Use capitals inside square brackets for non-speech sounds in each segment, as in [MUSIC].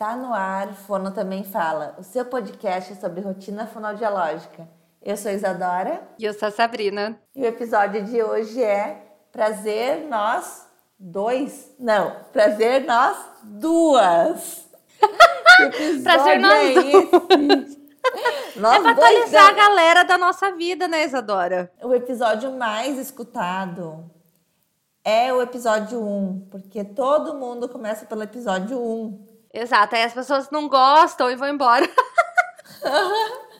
Tá no ar, Fono Também Fala, o seu podcast sobre rotina fonoaudiológica. Eu sou Isadora. E eu sou a Sabrina. E o episódio de hoje é Prazer Nós Dois. Não, Prazer Nós Duas. [LAUGHS] prazer Nós é Duas. Nós é pra atualizar a galera da nossa vida, né, Isadora? O episódio mais escutado é o episódio 1, porque todo mundo começa pelo episódio 1. Exato, aí as pessoas não gostam e vão embora. [LAUGHS]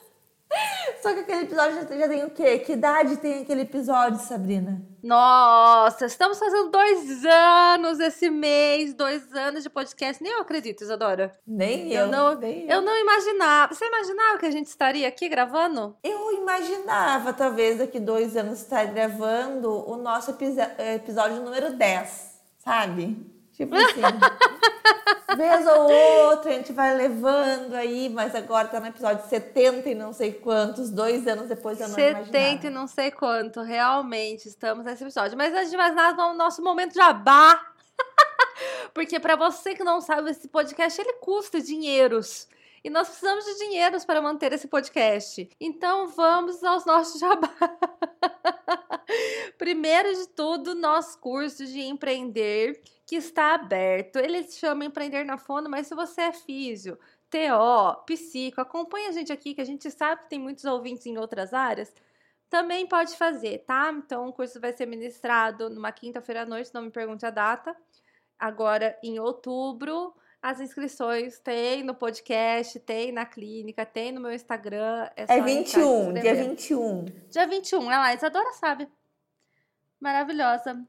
Só que aquele episódio já, já tem o quê? Que idade tem aquele episódio, Sabrina? Nossa, estamos fazendo dois anos esse mês, dois anos de podcast. Nem eu acredito, Isadora. Nem eu. Eu não, nem eu. eu não imaginava. Você imaginava que a gente estaria aqui gravando? Eu imaginava, talvez, daqui dois anos estar gravando o nosso episódio número 10, sabe? Tipo assim. [LAUGHS] vez ou outra a gente vai levando aí, mas agora tá no episódio 70 e não sei quantos, dois anos depois eu não 70 imaginava. e não sei quanto, realmente estamos nesse episódio. Mas antes de mais nada, vamos no nosso momento jabá. [LAUGHS] Porque para você que não sabe, esse podcast ele custa dinheiros. E nós precisamos de dinheiros para manter esse podcast. Então vamos aos nossos jabá. [LAUGHS] Primeiro de tudo, nosso curso de empreender que está aberto. Ele se chama Empreender na Fono, mas se você é físio, TO, psico, acompanha a gente aqui, que a gente sabe que tem muitos ouvintes em outras áreas, também pode fazer, tá? Então o curso vai ser ministrado numa quinta-feira à noite, não me pergunte a data. Agora em outubro, as inscrições tem no podcast, tem na clínica, tem no meu Instagram. É, é 21, dia 21. Dia 21, ela, a Isadora sabe. Maravilhosa.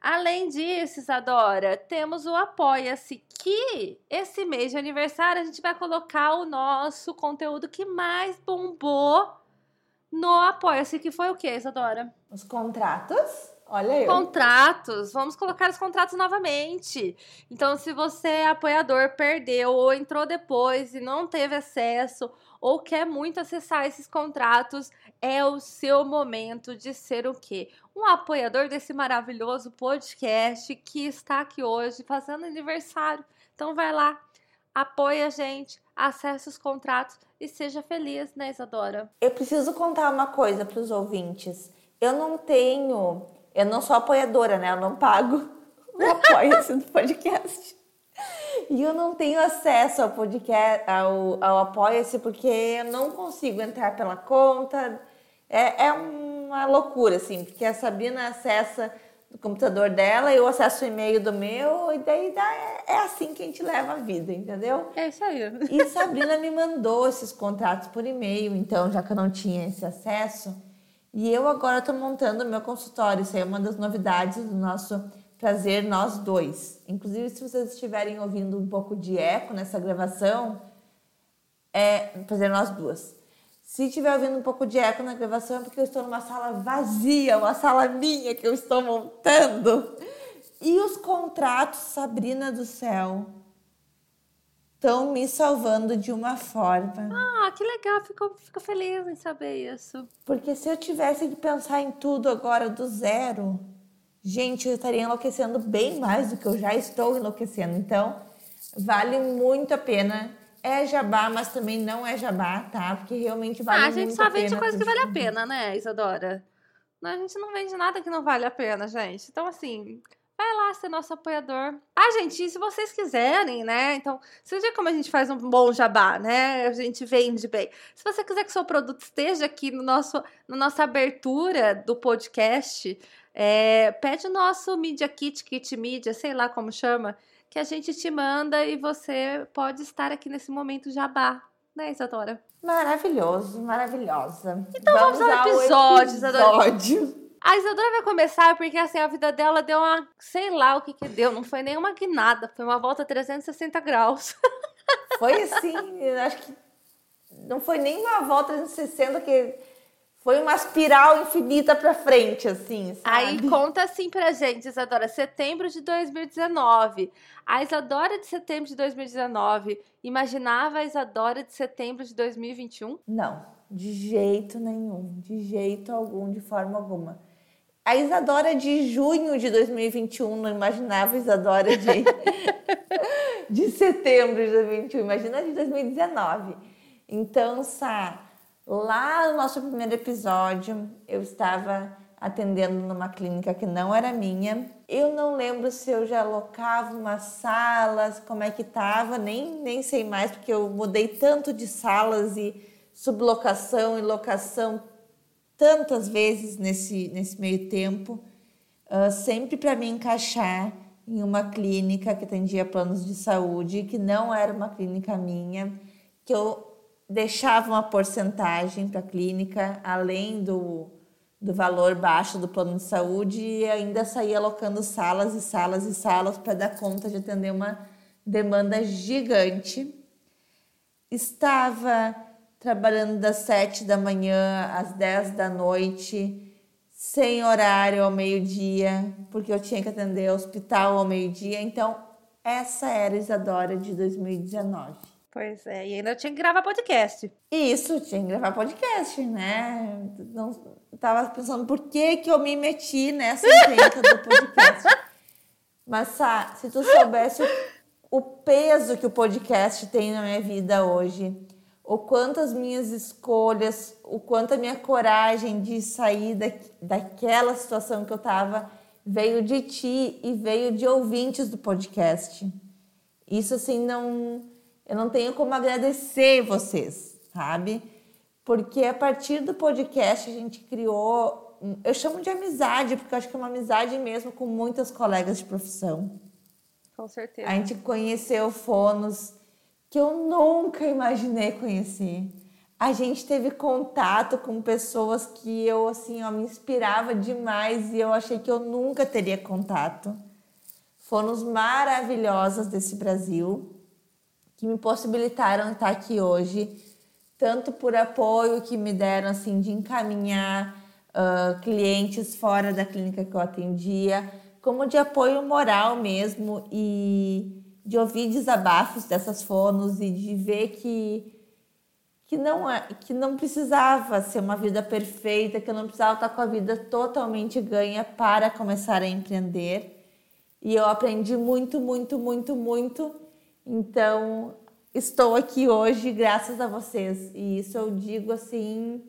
Além disso, Isadora, temos o Apoia-se, que esse mês de aniversário a gente vai colocar o nosso conteúdo que mais bombou no Apoia-se, que foi o que, Isadora? Os contratos. Olha aí. Contratos. Vamos colocar os contratos novamente. Então, se você é apoiador, perdeu ou entrou depois e não teve acesso ou quer muito acessar esses contratos, é o seu momento de ser o quê? Um apoiador desse maravilhoso podcast que está aqui hoje fazendo aniversário. Então vai lá, apoia a gente, acesse os contratos e seja feliz, né, Isadora? Eu preciso contar uma coisa para os ouvintes. Eu não tenho, eu não sou apoiadora, né? Eu não pago [LAUGHS] o apoio do podcast. E eu não tenho acesso ao podcast, ao, ao Apoia-se, porque eu não consigo entrar pela conta. É, é uma loucura, assim, porque a Sabrina acessa do computador dela, eu acesso o e-mail do meu, e daí dá, é, é, assim que a gente leva a vida, entendeu? É isso aí. E Sabrina me mandou esses contratos por e-mail, então, já que eu não tinha esse acesso. E eu agora estou montando o meu consultório, isso aí é uma das novidades do nosso Prazer Nós Dois. Inclusive, se vocês estiverem ouvindo um pouco de eco nessa gravação, é Prazer Nós Duas. Se estiver ouvindo um pouco de eco na gravação é porque eu estou numa sala vazia, uma sala minha que eu estou montando. E os contratos, Sabrina do céu, estão me salvando de uma forma. Ah, que legal, fico, fico feliz em saber isso. Porque se eu tivesse de pensar em tudo agora do zero, gente, eu estaria enlouquecendo bem mais do que eu já estou enlouquecendo. Então, vale muito a pena é jabá, mas também não é jabá, tá? Porque realmente vale ah, a gente só vende coisa que vale a pena, né, Isadora? Não, a gente não vende nada que não vale a pena, gente. Então, assim, vai lá ser nosso apoiador. Ah, gente, se vocês quiserem, né? Então, você vê como a gente faz um bom jabá, né? A gente vende bem. Se você quiser que seu produto esteja aqui no nosso, na nossa abertura do podcast, é, pede o nosso Media Kit, Kit Media, sei lá como chama, que a gente te manda e você pode estar aqui nesse momento jabá, né, Isadora? Maravilhoso, maravilhosa. Então vamos, vamos ao episódio, episódio. A Isadora vai começar porque assim, a vida dela deu uma. Sei lá o que que deu, não foi nenhuma guinada, foi uma volta 360 graus. [LAUGHS] Foi assim, acho que não foi nem uma volta 360 que foi uma espiral infinita pra frente, assim, sabe? Aí conta assim pra gente, Isadora. Setembro de 2019. A Isadora de setembro de 2019 imaginava a Isadora de setembro de 2021? Não, de jeito nenhum. De jeito algum, de forma alguma. A Isadora de junho de 2021, não imaginava a Isadora de, [LAUGHS] de setembro de 2021, imagina de 2019. Então, Sá, lá no nosso primeiro episódio, eu estava atendendo numa clínica que não era minha. Eu não lembro se eu já alocava umas salas, como é que estava, nem, nem sei mais, porque eu mudei tanto de salas e sublocação e locação tantas vezes nesse, nesse meio tempo, uh, sempre para me encaixar em uma clínica que atendia planos de saúde, que não era uma clínica minha, que eu deixava uma porcentagem para a clínica, além do, do valor baixo do plano de saúde, e ainda saía alocando salas e salas e salas para dar conta de atender uma demanda gigante. Estava trabalhando das sete da manhã às dez da noite, sem horário ao meio-dia, porque eu tinha que atender o hospital ao meio-dia. Então, essa era a Isadora de 2019. Pois é, e ainda tinha que gravar podcast. Isso, tinha que gravar podcast, né? Não, tava pensando por que, que eu me meti nessa encrenca do podcast. [LAUGHS] Mas, Sá, se tu soubesse o, o peso que o podcast tem na minha vida hoje, o quanto as minhas escolhas, o quanto a minha coragem de sair da, daquela situação que eu estava veio de ti e veio de ouvintes do podcast. Isso assim não eu não tenho como agradecer vocês, sabe? Porque a partir do podcast a gente criou, eu chamo de amizade, porque eu acho que é uma amizade mesmo com muitas colegas de profissão. Com certeza. A gente conheceu fonos que eu nunca imaginei conhecer. A gente teve contato com pessoas que eu assim, ó, me inspirava demais e eu achei que eu nunca teria contato. Foram os maravilhosas desse Brasil que me possibilitaram estar aqui hoje, tanto por apoio que me deram assim de encaminhar uh, clientes fora da clínica que eu atendia, como de apoio moral mesmo e de ouvir desabafos dessas fonos e de ver que que não é, que não precisava ser uma vida perfeita, que eu não precisava estar com a vida totalmente ganha para começar a empreender. E eu aprendi muito, muito, muito, muito. Então, estou aqui hoje graças a vocês. E isso eu digo assim,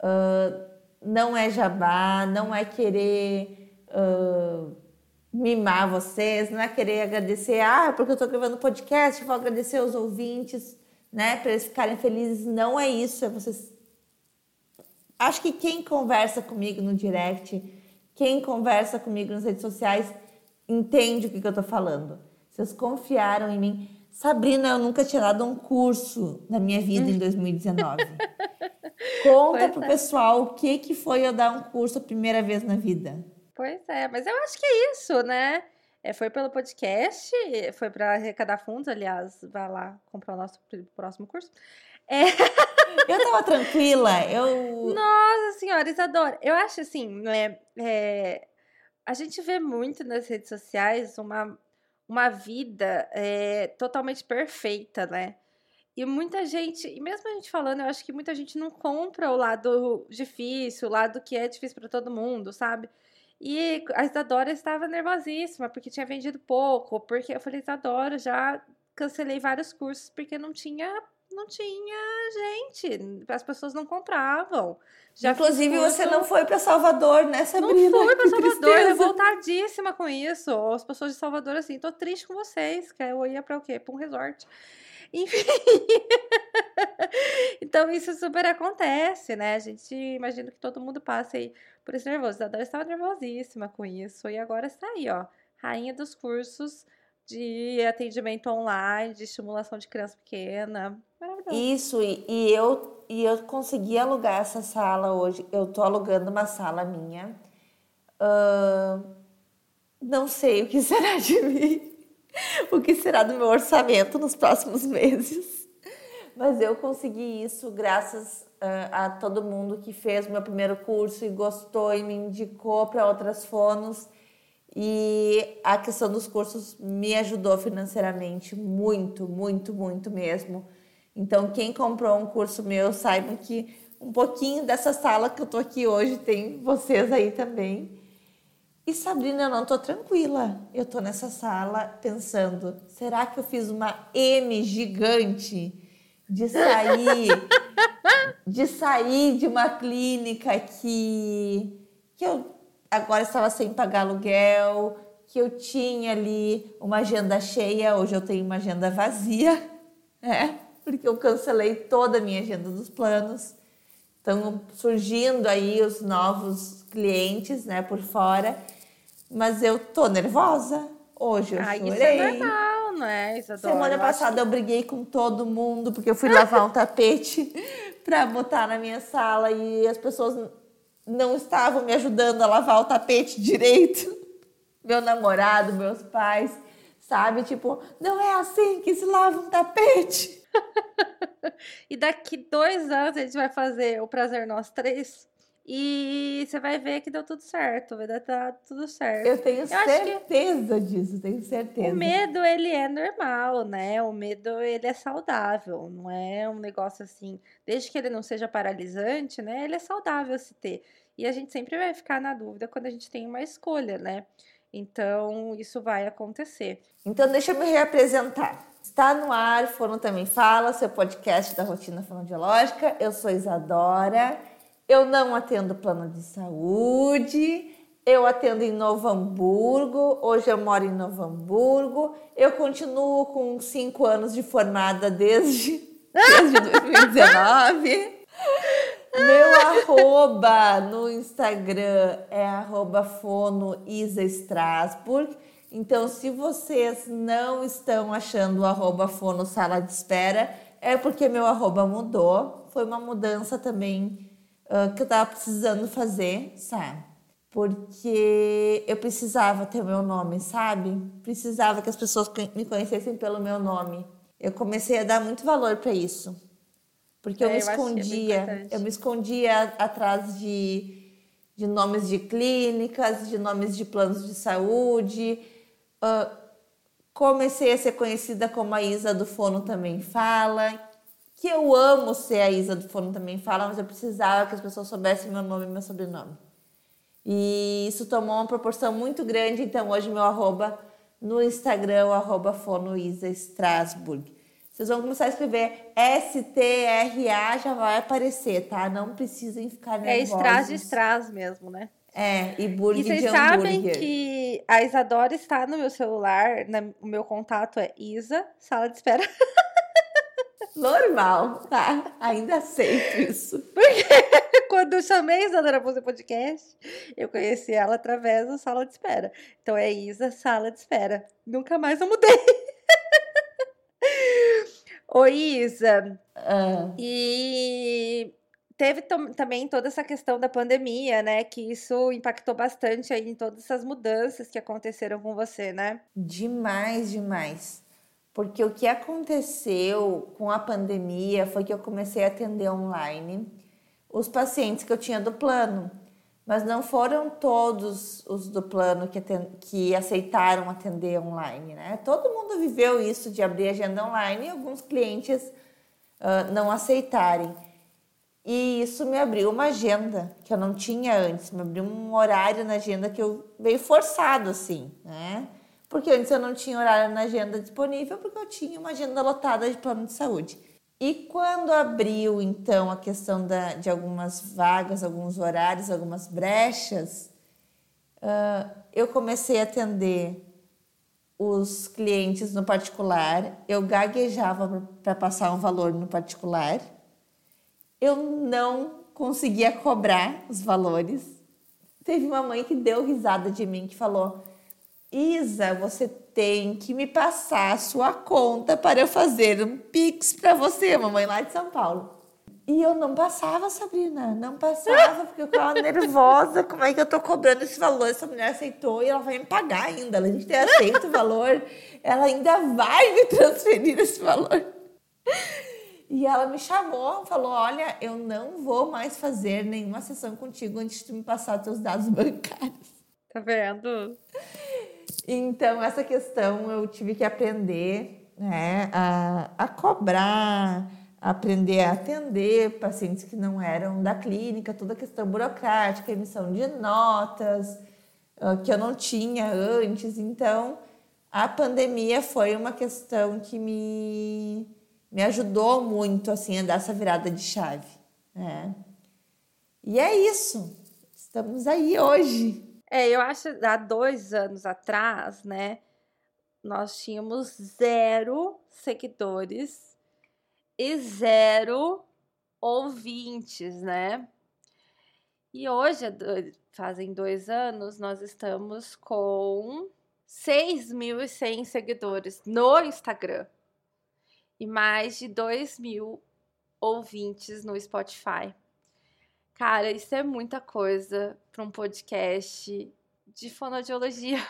uh, não é jabá, não é querer uh, mimar vocês, não é querer agradecer, ah, porque eu estou gravando podcast, vou agradecer aos ouvintes, né, para eles ficarem felizes. Não é isso, é vocês. Acho que quem conversa comigo no direct, quem conversa comigo nas redes sociais, entende o que, que eu estou falando. Vocês confiaram em mim. Sabrina, eu nunca tinha dado um curso na minha vida em 2019. [LAUGHS] Conta pois pro é. pessoal o que, que foi eu dar um curso a primeira vez na vida. Pois é, mas eu acho que é isso, né? É, foi pelo podcast, foi para arrecadar fundos, aliás, vai lá comprar o nosso próximo curso. É... [LAUGHS] Eu tava tranquila, eu... Nossa senhora, Isadora, eu acho assim, né, é, a gente vê muito nas redes sociais uma, uma vida é, totalmente perfeita, né? E muita gente, e mesmo a gente falando, eu acho que muita gente não compra o lado difícil, o lado que é difícil para todo mundo, sabe? E a Isadora estava nervosíssima, porque tinha vendido pouco, porque eu falei, Isadora, já cancelei vários cursos porque não tinha não tinha gente, as pessoas não compravam. Já Inclusive, curso... você não foi para Salvador, né, Sabrina? Não fui para Salvador, revoltadíssima com isso. As pessoas de Salvador, assim, tô triste com vocês, que eu ia para o quê? Para um resort. Enfim. [LAUGHS] então, isso super acontece, né? A gente imagina que todo mundo passe aí por esse nervoso. A Dora estava nervosíssima com isso. E agora está aí, ó. Rainha dos cursos de atendimento online, de estimulação de criança pequena. Maravilhoso. Isso, e, e, eu, e eu consegui alugar essa sala hoje. Eu tô alugando uma sala minha. Uh, não sei o que [LAUGHS] será de mim [LAUGHS] o que será do meu orçamento nos próximos meses. Mas eu consegui isso graças uh, a todo mundo que fez meu primeiro curso e gostou e me indicou para outras fonos. E a questão dos cursos me ajudou financeiramente muito, muito, muito mesmo. Então, quem comprou um curso meu, saiba que um pouquinho dessa sala que eu tô aqui hoje, tem vocês aí também. E Sabrina, eu não tô tranquila. Eu tô nessa sala pensando, será que eu fiz uma M gigante de sair [LAUGHS] de sair de uma clínica que que eu agora estava sem pagar aluguel, que eu tinha ali uma agenda cheia, hoje eu tenho uma agenda vazia, [LAUGHS] né? Porque eu cancelei toda a minha agenda dos planos. Estão surgindo aí os novos clientes, né, por fora. Mas eu tô nervosa. Hoje eu Ai, chorei. isso é normal, né, Isadora? Semana Eu passada eu briguei com todo mundo porque eu fui lavar um [LAUGHS] tapete para botar na minha sala e as pessoas não estavam me ajudando a lavar o tapete direito. [LAUGHS] Meu namorado, meus pais, sabe? Tipo, não é assim que se lava um tapete. [LAUGHS] E daqui dois anos a gente vai fazer o prazer nós três. E você vai ver que deu tudo certo, vai dar tudo certo. Eu tenho que- certeza disso, tenho certeza. O medo, ele é normal, né? O medo, ele é saudável, não é um negócio assim. Desde que ele não seja paralisante, né? Ele é saudável se ter. E a gente sempre vai ficar na dúvida quando a gente tem uma escolha, né? Então, isso vai acontecer. Então, deixa eu me reapresentar. Está no ar, Fono Também Fala, seu podcast da rotina fonoaudiológica. Eu sou Isadora. Eu não atendo plano de saúde. Eu atendo em Novo Hamburgo. Hoje eu moro em Novo Hamburgo. Eu continuo com cinco anos de formada desde, [LAUGHS] desde 2019. Meu arroba no Instagram é arroba fono Isa Strasburg. Então, se vocês não estão achando o arroba fono sala de espera, é porque meu arroba mudou. Foi uma mudança também ah, que eu tava precisando fazer, sabe? Porque eu precisava ter o meu nome, sabe? Precisava que as pessoas me conhecessem pelo meu nome. Eu comecei a dar muito valor para isso. Porque eu É, me eu é bem escondia, eu me escondia atrás de, de nomes de clínicas, de nomes de planos de saúde. Ah, comecei a ser conhecida como a Isa do Fono Também Fala. Que eu amo ser a Isa do Fono Também Fala, mas eu precisava que as pessoas soubessem meu nome e meu sobrenome. E isso tomou uma proporção muito grande, então hoje meu arroba no Instagram, é arroba Fono Isa Strasburg. Vocês vão começar a escrever S-T-R-A, já vai aparecer, tá? Não precisem ficar É nervosos. Strass de Strass mesmo, né? É, e burger E vocês sabem hambúrguer. que a Isadora está no meu celular, na- o meu contato é Isa, sala de espera. [LAUGHS] Normal, tá? Ainda aceito isso. [LAUGHS] Quando eu chamei a Isadora para fazer podcast, eu conheci ela através do sala de espera. Então é Isa, sala de espera. Nunca mais eu mudei. [LAUGHS] Oi, Isa. Ah, E teve tam- também toda essa questão da pandemia, né? Que isso impactou bastante aí em todas essas mudanças que aconteceram com você, né? demais, demais. Porque o que aconteceu com a pandemia foi que eu comecei a atender online os pacientes que eu tinha do plano. Mas não foram todos os do plano que, que aceitaram atender online, né? Todo mundo viveu isso de abrir agenda online e alguns clientes ah, não aceitarem. E isso me abriu uma agenda que eu não tinha antes, me abriu um horário na agenda que eu veio forçado assim, né? Porque antes eu não tinha horário na agenda disponível porque eu tinha uma agenda lotada de plano de saúde. E quando abriu então a questão da, de algumas vagas, alguns horários, algumas brechas, ah, eu comecei a atender os clientes no particular, eu gaguejava para passar um valor no particular eu não conseguia cobrar os valores. Teve uma mãe que deu risada de mim que falou: Isa, você tem que me passar a sua conta para eu fazer um pix para você, mamãe lá de São Paulo. E eu não passava, Sabrina, não passava, porque eu ficava [LAUGHS] nervosa. Como é que eu tô cobrando esse valor? Essa mulher aceitou e ela vai me pagar ainda. Além de ter aceito o valor, ela ainda vai me transferir esse valor. E ela me chamou, falou: Olha, eu não vou mais fazer nenhuma sessão contigo antes de me passar teus dados bancários. Tá vendo? Então, essa questão eu tive que aprender né, a, a cobrar, aprender a atender pacientes que não eram da clínica, toda a questão burocrática, emissão de notas, uh, que eu não tinha antes. Então, a pandemia foi uma questão que me, me ajudou muito assim, a dar essa virada de chave. Né? E é isso. Estamos aí hoje. É, eu acho há dois anos atrás, né? Nós tínhamos zero seguidores e zero ouvintes, né? E hoje, fazem dois anos, nós estamos com 6.100 seguidores no Instagram e mais de 2 mil ouvintes no Spotify. Cara, isso é muita coisa para um podcast de fonoaudiologia.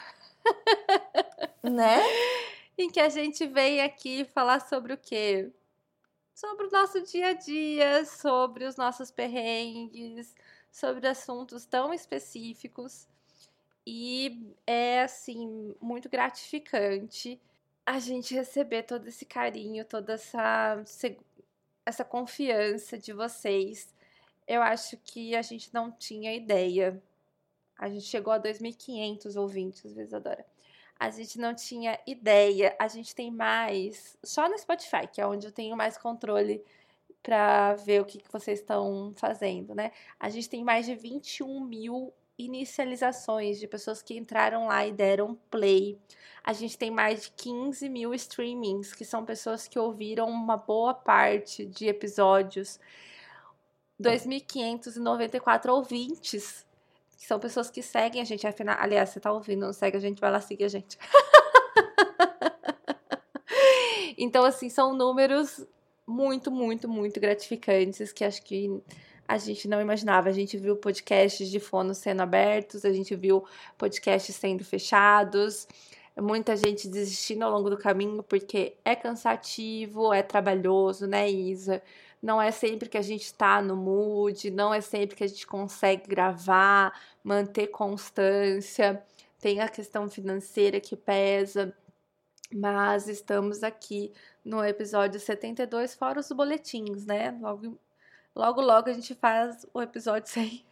Né? [LAUGHS] em que a gente vem aqui falar sobre o quê? Sobre o nosso dia a dia, sobre os nossos perrengues, sobre assuntos tão específicos. E é, assim, muito gratificante a gente receber todo esse carinho, toda essa, essa confiança de vocês. Eu acho que a gente não tinha ideia. A gente chegou a 2.500 ouvintes, Visadora. A gente não tinha ideia. A gente tem mais só no Spotify, que é onde eu tenho mais controle para ver o que, que vocês estão fazendo, né? A gente tem mais de 21 mil inicializações de pessoas que entraram lá e deram play. A gente tem mais de 15 mil streamings, que são pessoas que ouviram uma boa parte de episódios. 2.594 ouvintes, que são pessoas que seguem a gente. Afinal, aliás, você tá ouvindo, não segue a gente, vai lá seguir a gente. [LAUGHS] então, assim, são números muito, muito, muito gratificantes que acho que a gente não imaginava. A gente viu podcasts de fono sendo abertos, a gente viu podcasts sendo fechados, muita gente desistindo ao longo do caminho porque é cansativo, é trabalhoso, né, Isa? Não é sempre que a gente está no mood, não é sempre que a gente consegue gravar, manter constância. Tem a questão financeira que pesa, mas estamos aqui no episódio 72, fora os boletins, né? Logo Logo, logo a gente faz o episódio [LAUGHS] 100.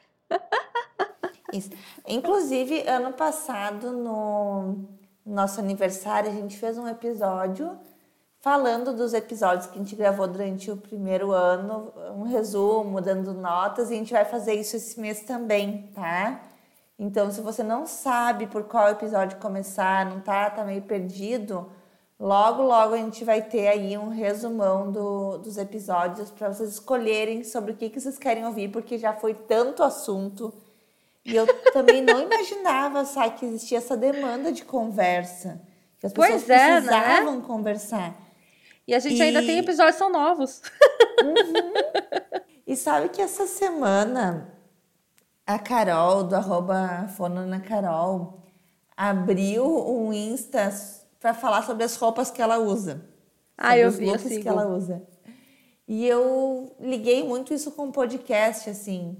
Isso. Inclusive, ano passado, no nosso aniversário, a gente fez um episódio falando dos episódios que a gente gravou durante o primeiro ano, um resumo, dando notas, e a gente vai fazer isso esse mês também, tá? Então, se você não sabe por qual episódio começar, não tá, tá meio perdido, Logo, logo a gente vai ter aí um resumão do, dos episódios para vocês escolherem sobre o que, que vocês querem ouvir, porque já foi tanto assunto. E eu também não imaginava, sabe, que existia essa demanda de conversa. Que as pessoas pois é, né? precisavam né? conversar. E a gente e... ainda tem episódios são novos. Uhum. E sabe que essa semana a Carol, do arroba Fonana Carol, abriu um Insta para falar sobre as roupas que ela usa. Ah, eu os vi, looks que ela usa. E eu liguei muito isso com o podcast, assim,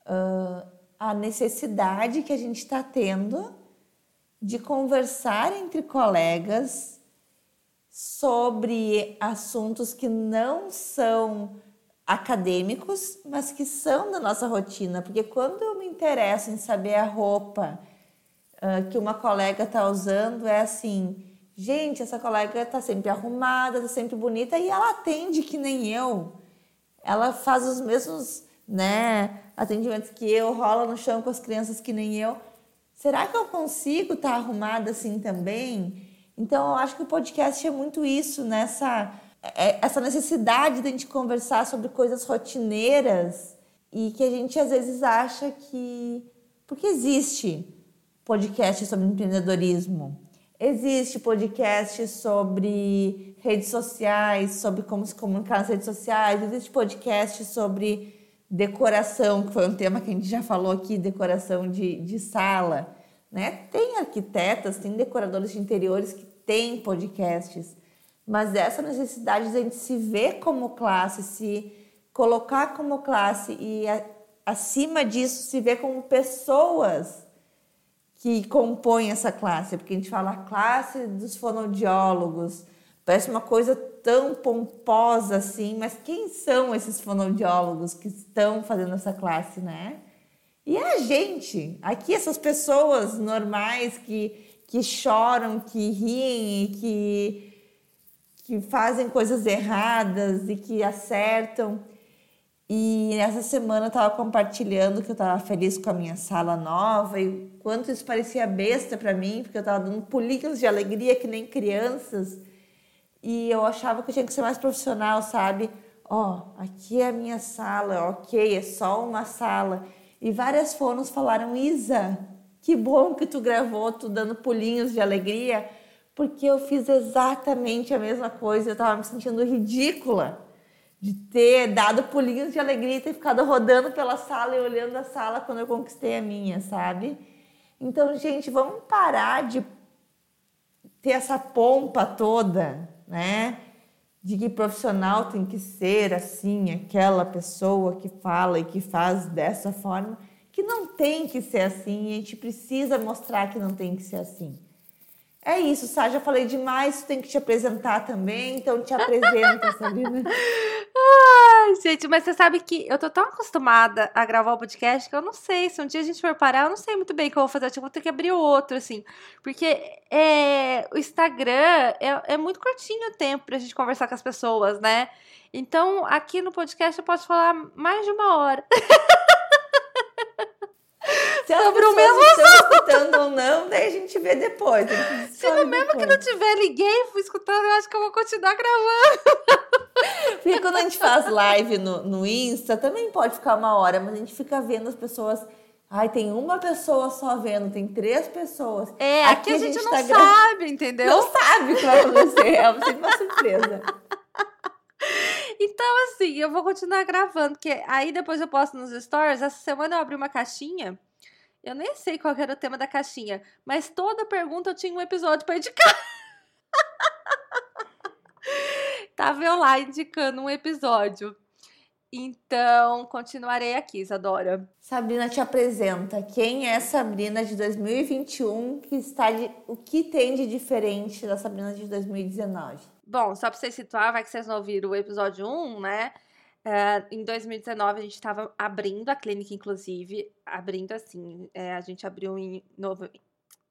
uh, a necessidade que a gente está tendo de conversar entre colegas sobre assuntos que não são acadêmicos, mas que são da nossa rotina. Porque quando eu me interesso em saber a roupa uh, que uma colega está usando, é assim Gente, essa colega tá sempre arrumada, tá sempre bonita e ela atende que nem eu. Ela faz os mesmos, né, atendimentos que eu, rola no chão com as crianças que nem eu. Será que eu consigo estar tá arrumada assim também? Então, eu acho que o podcast é muito isso, nessa é, essa necessidade de a gente conversar sobre coisas rotineiras e que a gente às vezes acha que porque existe podcast sobre empreendedorismo, Existe podcast sobre redes sociais, sobre como se comunicar nas redes sociais. Existe podcast sobre decoração, que foi um tema que a gente já falou aqui, decoração de, de sala. Né? Tem arquitetas, tem decoradores de interiores que têm podcasts, mas essa necessidade de a gente se ver como classe, se colocar como classe e, acima disso, se ver como pessoas que compõem essa classe, porque a gente fala classe dos fonoaudiólogos, parece uma coisa tão pomposa assim, mas quem são esses fonoaudiólogos que estão fazendo essa classe, né? E é a gente, aqui essas pessoas normais que, que choram, que riem e que, que fazem coisas erradas e que acertam. E essa semana eu estava compartilhando que eu estava feliz com a minha sala nova e quanto isso parecia besta para mim, porque eu estava dando pulinhos de alegria que nem crianças. E eu achava que eu tinha que ser mais profissional, sabe? Ó, oh, aqui é a minha sala, ok, é só uma sala. E várias fonos falaram: Isa, que bom que tu gravou, tu dando pulinhos de alegria, porque eu fiz exatamente a mesma coisa. Eu estava me sentindo ridícula de ter dado pulinhos de alegria e ter ficado rodando pela sala e olhando a sala quando eu conquistei a minha, sabe? Então, gente, vamos parar de ter essa pompa toda, né? de que profissional tem que ser assim, aquela pessoa que fala e que faz dessa forma, que não tem que ser assim, e a gente precisa mostrar que não tem que ser assim. É isso, Sá, já falei demais, tem que te apresentar também, então te apresenta, [LAUGHS] Sabrina. Ai, gente, mas você sabe que eu tô tão acostumada a gravar o podcast que eu não sei, se um dia a gente for parar, eu não sei muito bem o que eu vou fazer, eu vou ter que abrir outro, assim, porque é, o Instagram é, é muito curtinho o tempo pra gente conversar com as pessoas, né? Então, aqui no podcast eu posso falar mais de uma hora. [LAUGHS] Se sobre o mesmo estão escutando ou não, daí a gente vê depois. Gente Se no mesmo depois. que não tiver ninguém escutando, eu acho que eu vou continuar gravando. Porque quando a gente faz live no, no Insta, também pode ficar uma hora, mas a gente fica vendo as pessoas. Ai, tem uma pessoa só vendo, tem três pessoas. É, aqui, aqui a, gente a gente, não tá sabe, gra... entendeu? Não sabe o que vai acontecer. É sempre uma surpresa. Então, assim, eu vou continuar gravando, porque aí depois eu posto nos stories. Essa semana eu abri uma caixinha eu nem sei qual era o tema da caixinha, mas toda pergunta eu tinha um episódio para indicar. [LAUGHS] Tava eu lá indicando um episódio. Então, continuarei aqui, Isadora. Sabrina te apresenta. Quem é Sabrina de 2021? Que está de, o que tem de diferente da Sabrina de 2019? Bom, só para vocês situar, vai que vocês não ouviram o episódio 1, né? Uh, em 2019, a gente estava abrindo a clínica, inclusive, abrindo assim, é, a gente abriu em novo,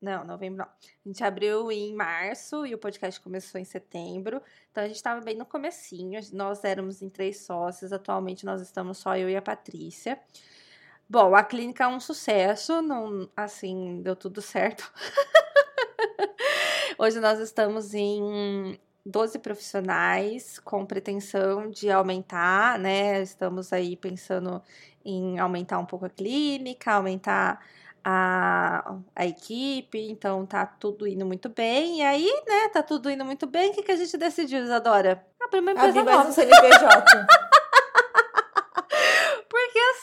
não, novembro não. A gente abriu em março e o podcast começou em setembro. Então a gente estava bem no comecinho. Nós éramos em três sócios. Atualmente nós estamos só eu e a Patrícia. Bom, a clínica é um sucesso, não, assim, deu tudo certo. [LAUGHS] Hoje nós estamos em 12 profissionais com pretensão de aumentar, né? Estamos aí pensando em aumentar um pouco a clínica, aumentar a, a equipe, então tá tudo indo muito bem. E aí, né, tá tudo indo muito bem. O que, que a gente decidiu, Isadora? Abrir uma empresa Abrir mais nova. um CNPJ. [LAUGHS]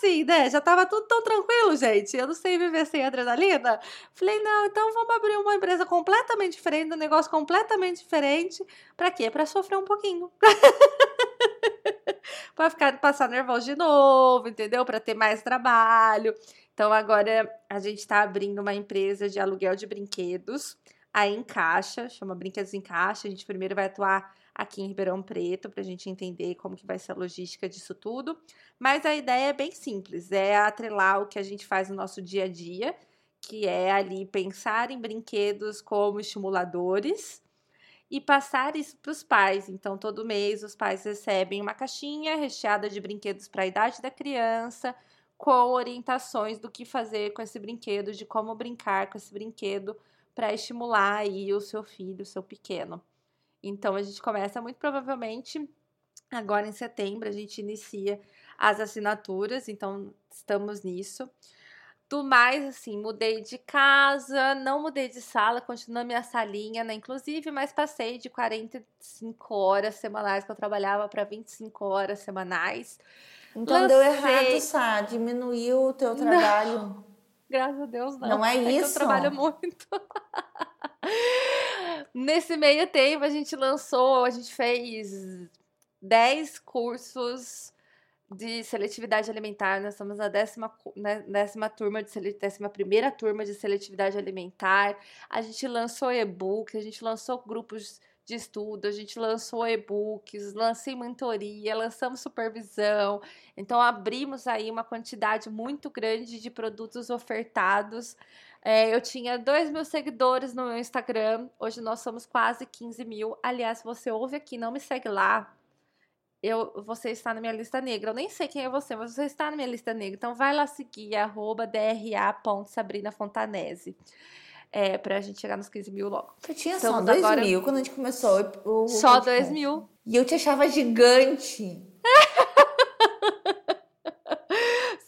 Assim, né, já tava tudo tão tranquilo, gente. Eu não sei viver sem adrenalina. Falei, não, então vamos abrir uma empresa completamente diferente, um negócio completamente diferente. Pra quê? Pra sofrer um pouquinho. [LAUGHS] pra ficar, passar nervoso de novo, entendeu? Pra ter mais trabalho. Então agora a gente está abrindo uma empresa de aluguel de brinquedos, a Encaixa, chama Brinquedos em Caixa. A gente primeiro vai atuar aqui em Ribeirão Preto para a gente entender como que vai ser a logística disso tudo. Mas a ideia é bem simples, é atrelar o que a gente faz no nosso dia a dia, que é ali pensar em brinquedos como estimuladores e passar isso para os pais. Então, todo mês os pais recebem uma caixinha recheada de brinquedos para a idade da criança, com orientações do que fazer com esse brinquedo, de como brincar com esse brinquedo para estimular aí o seu filho, o seu pequeno. Então a gente começa muito provavelmente agora em setembro, a gente inicia as assinaturas, então estamos nisso. Do mais, assim, mudei de casa, não mudei de sala, continua minha salinha, né? Inclusive, mas passei de 45 horas semanais que eu trabalhava para 25 horas semanais. Então Lancei... deu errado, Sá, diminuiu o teu trabalho. Não. Graças a Deus, não. Não é, é isso. eu trabalho muito. [LAUGHS] Nesse meio tempo, a gente lançou, a gente fez 10 cursos de seletividade alimentar. Nós estamos na décima, né, décima turma de décima primeira turma de seletividade alimentar. A gente lançou e-book, a gente lançou grupos de estudo, a gente lançou e-books, lancei mentoria, lançamos supervisão. Então, abrimos aí uma quantidade muito grande de produtos ofertados. É, eu tinha 2 mil seguidores no meu Instagram, hoje nós somos quase 15 mil. Aliás, você ouve aqui, não me segue lá. Eu, você está na minha lista negra. Eu nem sei quem é você, mas você está na minha lista negra. Então vai lá seguir, arroba dra.sabrinafontanese é, pra gente chegar nos 15 mil logo. Eu tinha Estamos só 2 agora... mil quando a gente começou o Só 2 mil. E eu te achava gigante.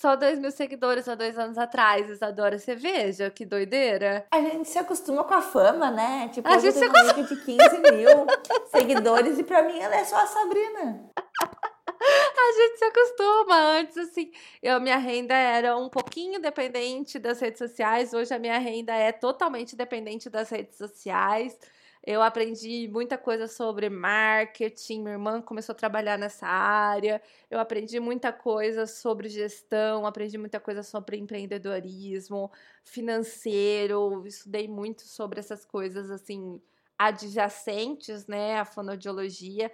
Só 2 mil seguidores há dois anos atrás, Isadora. Você veja que doideira. A gente se acostuma com a fama, né? Tipo, a gente se acostuma. de 15 mil [LAUGHS] seguidores e pra mim ela é só a Sabrina. [LAUGHS] A gente se acostuma. Antes, assim, eu, minha renda era um pouquinho dependente das redes sociais. Hoje a minha renda é totalmente dependente das redes sociais. Eu aprendi muita coisa sobre marketing, minha irmã começou a trabalhar nessa área. Eu aprendi muita coisa sobre gestão, aprendi muita coisa sobre empreendedorismo, financeiro, estudei muito sobre essas coisas assim adjacentes, né, à fonoaudiologia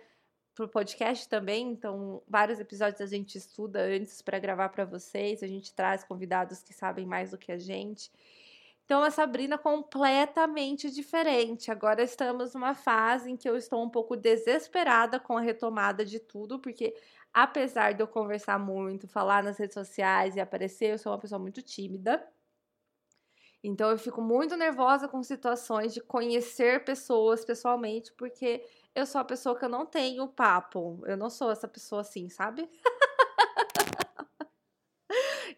para o podcast também, então vários episódios a gente estuda antes para gravar para vocês, a gente traz convidados que sabem mais do que a gente. Então a Sabrina completamente diferente. Agora estamos numa fase em que eu estou um pouco desesperada com a retomada de tudo, porque apesar de eu conversar muito, falar nas redes sociais e aparecer, eu sou uma pessoa muito tímida. Então eu fico muito nervosa com situações de conhecer pessoas pessoalmente, porque eu sou a pessoa que eu não tenho papo. Eu não sou essa pessoa assim, sabe? [LAUGHS]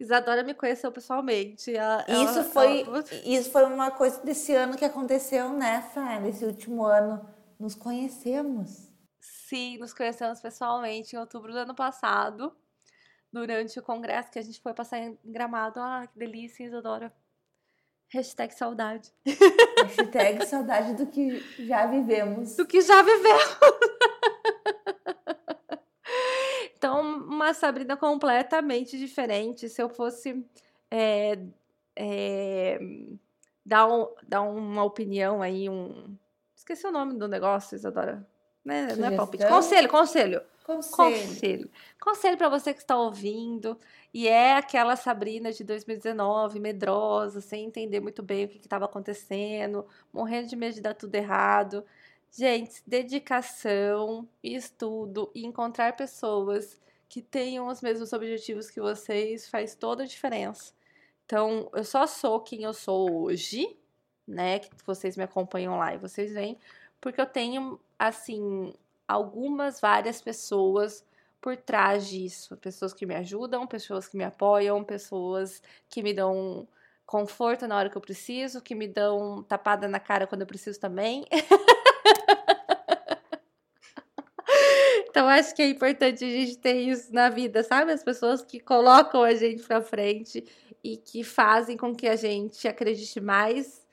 Isadora me conheceu pessoalmente. Ela, isso, ela, foi, ela... isso foi uma coisa desse ano que aconteceu nessa, nesse último ano. Nos conhecemos. Sim, nos conhecemos pessoalmente em outubro do ano passado, durante o congresso que a gente foi passar em Gramado. Ah, que delícia, Isadora. Hashtag saudade. [LAUGHS] Hashtag saudade do que já vivemos. Do que já vivemos. Então, uma Sabrina completamente diferente. Se eu fosse é, é, dar, um, dar uma opinião aí, um. Esqueci o nome do negócio, Isadora. Né? Não é palpite. Conselho, conselho. Conselho. Conselho. Conselho para você que está ouvindo e é aquela Sabrina de 2019, medrosa, sem entender muito bem o que estava acontecendo, morrendo de medo de dar tudo errado. Gente, dedicação, estudo e encontrar pessoas que tenham os mesmos objetivos que vocês faz toda a diferença. Então, eu só sou quem eu sou hoje, né? Que vocês me acompanham lá e vocês veem, porque eu tenho, assim, algumas, várias pessoas por trás disso. Pessoas que me ajudam, pessoas que me apoiam, pessoas que me dão conforto na hora que eu preciso, que me dão tapada na cara quando eu preciso também. [LAUGHS] Então, acho que é importante a gente ter isso na vida, sabe? As pessoas que colocam a gente pra frente e que fazem com que a gente acredite mais,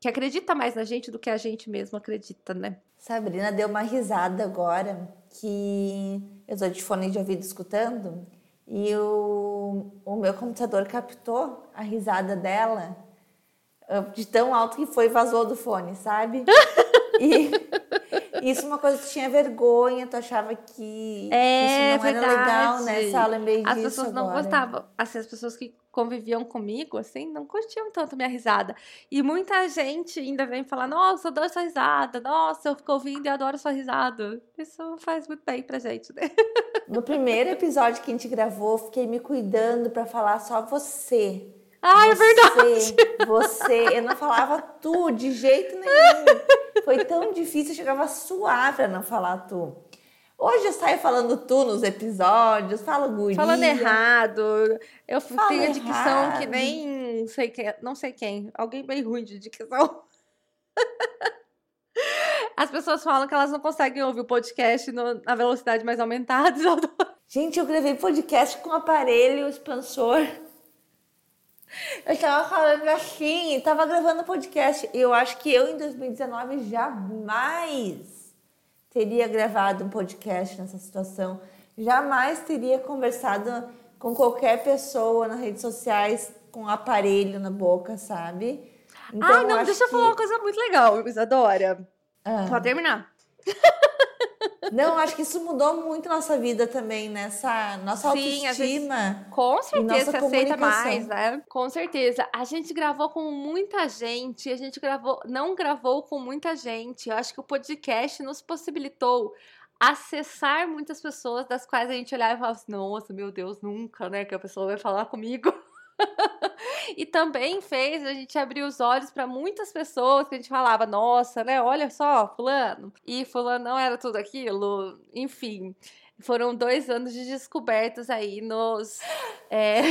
que acredita mais na gente do que a gente mesmo acredita, né? Sabrina deu uma risada agora que eu tô de fone de ouvido escutando e o, o meu computador captou a risada dela de tão alto que foi vazou do fone, sabe? [LAUGHS] E isso é uma coisa que tinha vergonha, tu achava que é, isso não verdade. era legal, né? Só lembrei As pessoas não agora. gostavam. Assim, as pessoas que conviviam comigo, assim, não curtiam tanto minha risada. E muita gente ainda vem falar, nossa, eu adoro sua risada, nossa, eu fico ouvindo e adoro sua risada. Isso faz muito bem pra gente, né? [LAUGHS] No primeiro episódio que a gente gravou, fiquei me cuidando para falar só você. Ah, você, é verdade. Você, eu não falava tu de jeito nenhum. [LAUGHS] Foi tão difícil, eu chegava a suar pra não falar tu. Hoje eu saio falando tu nos episódios, falo guria. Falando errado. Eu Fala tenho a dicção errado. que nem sei quem, não sei quem. Alguém bem ruim de dicção. [LAUGHS] As pessoas falam que elas não conseguem ouvir o podcast no- na velocidade mais aumentada. [LAUGHS] Gente, eu gravei podcast com aparelho expansor. Eu tava falando assim, tava gravando podcast. Eu acho que eu em 2019 jamais teria gravado um podcast nessa situação. Jamais teria conversado com qualquer pessoa nas redes sociais com um aparelho na boca, sabe? Então, ah, não, acho deixa eu que- falar uma coisa muito legal, Isadora. Ah. Pode terminar. Não, acho que isso mudou muito nossa vida também, nessa nossa Sim, autoestima. Com certeza nossa se aceita mais, né? Com certeza. A gente gravou com muita gente, a gente gravou, não gravou com muita gente. Eu acho que o podcast nos possibilitou acessar muitas pessoas das quais a gente olhava e falava assim, nossa, meu Deus, nunca, né, que a pessoa vai falar comigo. [LAUGHS] e também fez a gente abrir os olhos para muitas pessoas que a gente falava, nossa, né, olha só, fulano. E fulano não era tudo aquilo, enfim. Foram dois anos de descobertas aí nos. é,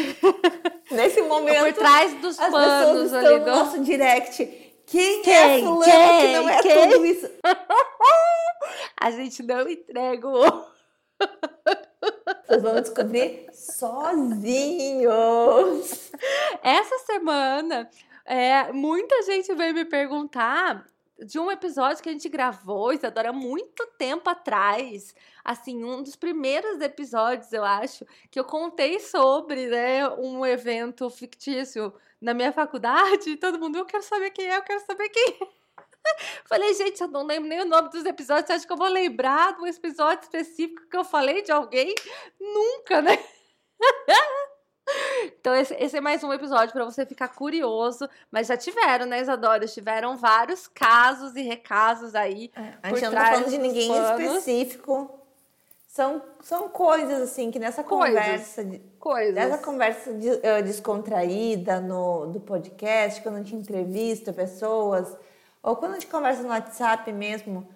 [LAUGHS] Nesse por momento, trás dos as panos ali no do. nosso direct. Quem, é Quem? fulano Quem? que não é Quem? tudo isso? [LAUGHS] A gente não entrega o. [LAUGHS] Vocês vão descobrir sozinhos. Essa semana, é, muita gente veio me perguntar de um episódio que a gente gravou, Isadora, muito tempo atrás. Assim, um dos primeiros episódios, eu acho, que eu contei sobre, né, um evento fictício na minha faculdade. E todo mundo, eu quero saber quem é, eu quero saber quem é. Falei, gente, eu não lembro nem o nome dos episódios. Você acha que eu vou lembrar de um episódio específico que eu falei de alguém? Nunca, né? [LAUGHS] Então, esse, esse é mais um episódio para você ficar curioso. Mas já tiveram, né, Isadora? Tiveram vários casos e recasos aí. A Por gente não tá falando de ninguém panos. específico. São, são coisas assim que nessa Coisas. conversa, Coisas. nessa conversa de- eh, descontraída no, do podcast, quando a gente entrevista pessoas, ou quando a gente conversa no WhatsApp mesmo,